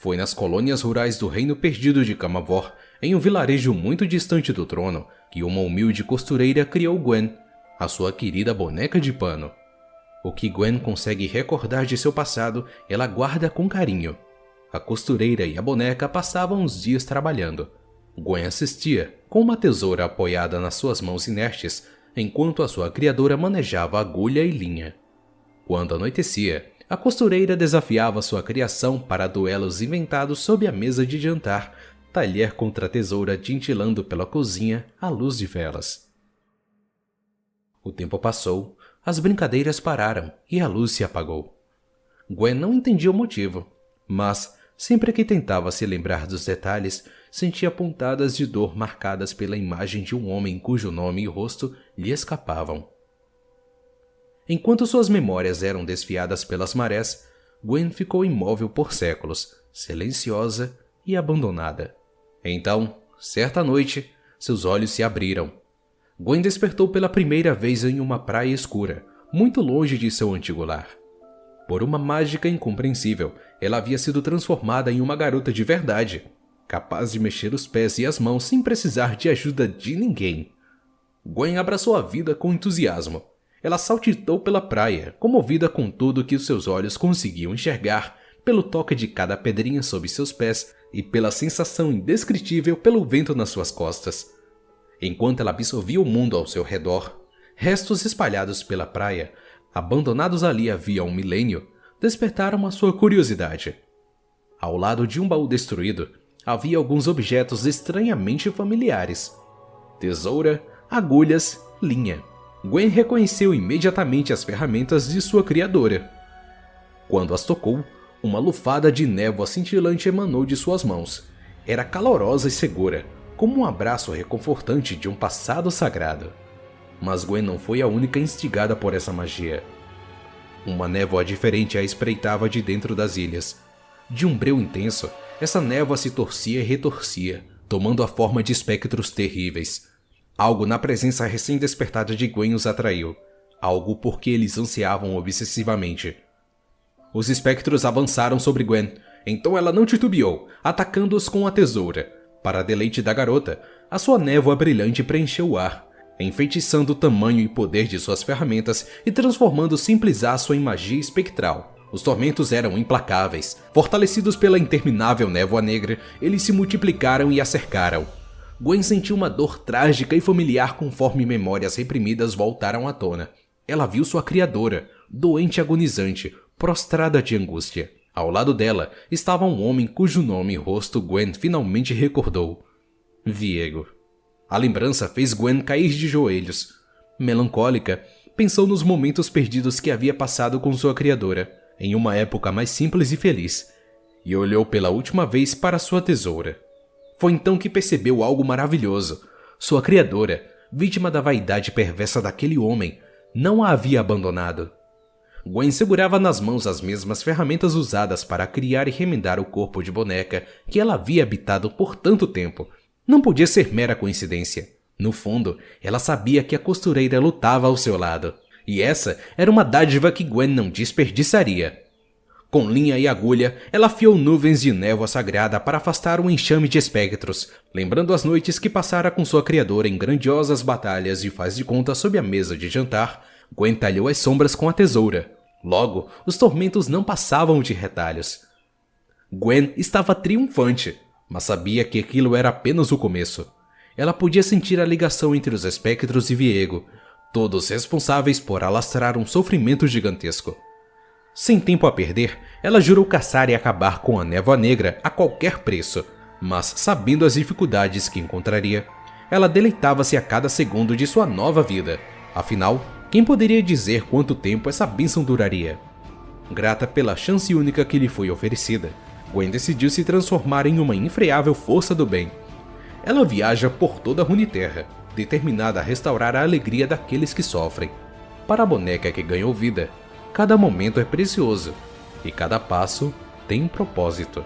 Foi nas colônias rurais do Reino Perdido de Camavor, em um vilarejo muito distante do trono, que uma humilde costureira criou Gwen, a sua querida boneca de pano. O que Gwen consegue recordar de seu passado, ela guarda com carinho. A costureira e a boneca passavam os dias trabalhando. Gwen assistia, com uma tesoura apoiada nas suas mãos inertes, enquanto a sua criadora manejava agulha e linha. Quando anoitecia, a costureira desafiava sua criação para duelos inventados sob a mesa de jantar, talher contra tesoura tintilando pela cozinha à luz de velas. O tempo passou, as brincadeiras pararam e a luz se apagou. Gwen não entendia o motivo, mas, sempre que tentava se lembrar dos detalhes, sentia pontadas de dor marcadas pela imagem de um homem cujo nome e rosto lhe escapavam. Enquanto suas memórias eram desfiadas pelas marés, Gwen ficou imóvel por séculos, silenciosa e abandonada. Então, certa noite, seus olhos se abriram Gwen despertou pela primeira vez em uma praia escura, muito longe de seu antigo lar. Por uma mágica incompreensível, ela havia sido transformada em uma garota de verdade, capaz de mexer os pés e as mãos sem precisar de ajuda de ninguém. Gwen abraçou a vida com entusiasmo. Ela saltitou pela praia, comovida com tudo que os seus olhos conseguiam enxergar, pelo toque de cada pedrinha sob seus pés e pela sensação indescritível pelo vento nas suas costas. Enquanto ela absorvia o mundo ao seu redor, restos espalhados pela praia, abandonados ali havia um milênio, despertaram a sua curiosidade. Ao lado de um baú destruído, havia alguns objetos estranhamente familiares: tesoura, agulhas, linha. Gwen reconheceu imediatamente as ferramentas de sua criadora. Quando as tocou, uma lufada de névoa cintilante emanou de suas mãos. Era calorosa e segura, como um abraço reconfortante de um passado sagrado. Mas Gwen não foi a única instigada por essa magia. Uma névoa diferente a espreitava de dentro das ilhas. De um breu intenso, essa névoa se torcia e retorcia, tomando a forma de espectros terríveis. Algo na presença recém-despertada de Gwen os atraiu, algo por que eles ansiavam obsessivamente. Os espectros avançaram sobre Gwen, então ela não titubeou, atacando-os com a tesoura. Para deleite da garota, a sua névoa brilhante preencheu o ar, enfeitiçando o tamanho e poder de suas ferramentas e transformando simples aço em magia espectral. Os tormentos eram implacáveis. Fortalecidos pela interminável névoa negra, eles se multiplicaram e a cercaram. Gwen sentiu uma dor trágica e familiar conforme memórias reprimidas voltaram à tona. Ela viu sua criadora, doente agonizante, prostrada de angústia. Ao lado dela estava um homem cujo nome e rosto Gwen finalmente recordou: Viego. A lembrança fez Gwen cair de joelhos. Melancólica, pensou nos momentos perdidos que havia passado com sua criadora, em uma época mais simples e feliz, e olhou pela última vez para sua tesoura. Foi então que percebeu algo maravilhoso. Sua criadora, vítima da vaidade perversa daquele homem, não a havia abandonado. Gwen segurava nas mãos as mesmas ferramentas usadas para criar e remendar o corpo de boneca que ela havia habitado por tanto tempo. Não podia ser mera coincidência. No fundo, ela sabia que a costureira lutava ao seu lado. E essa era uma dádiva que Gwen não desperdiçaria. Com linha e agulha, ela afiou nuvens de névoa sagrada para afastar um enxame de espectros, lembrando as noites que passara com sua criadora em grandiosas batalhas e faz de conta sob a mesa de jantar, Gwen talhou as sombras com a tesoura. Logo, os tormentos não passavam de retalhos. Gwen estava triunfante, mas sabia que aquilo era apenas o começo. Ela podia sentir a ligação entre os espectros e Viego, todos responsáveis por alastrar um sofrimento gigantesco. Sem tempo a perder, ela jurou caçar e acabar com a névoa negra a qualquer preço, mas sabendo as dificuldades que encontraria, ela deleitava-se a cada segundo de sua nova vida. Afinal, quem poderia dizer quanto tempo essa bênção duraria? Grata pela chance única que lhe foi oferecida, Gwen decidiu se transformar em uma infreável força do bem. Ela viaja por toda a Runeterra, determinada a restaurar a alegria daqueles que sofrem. Para a boneca que ganhou vida, cada momento é precioso e cada passo tem um propósito.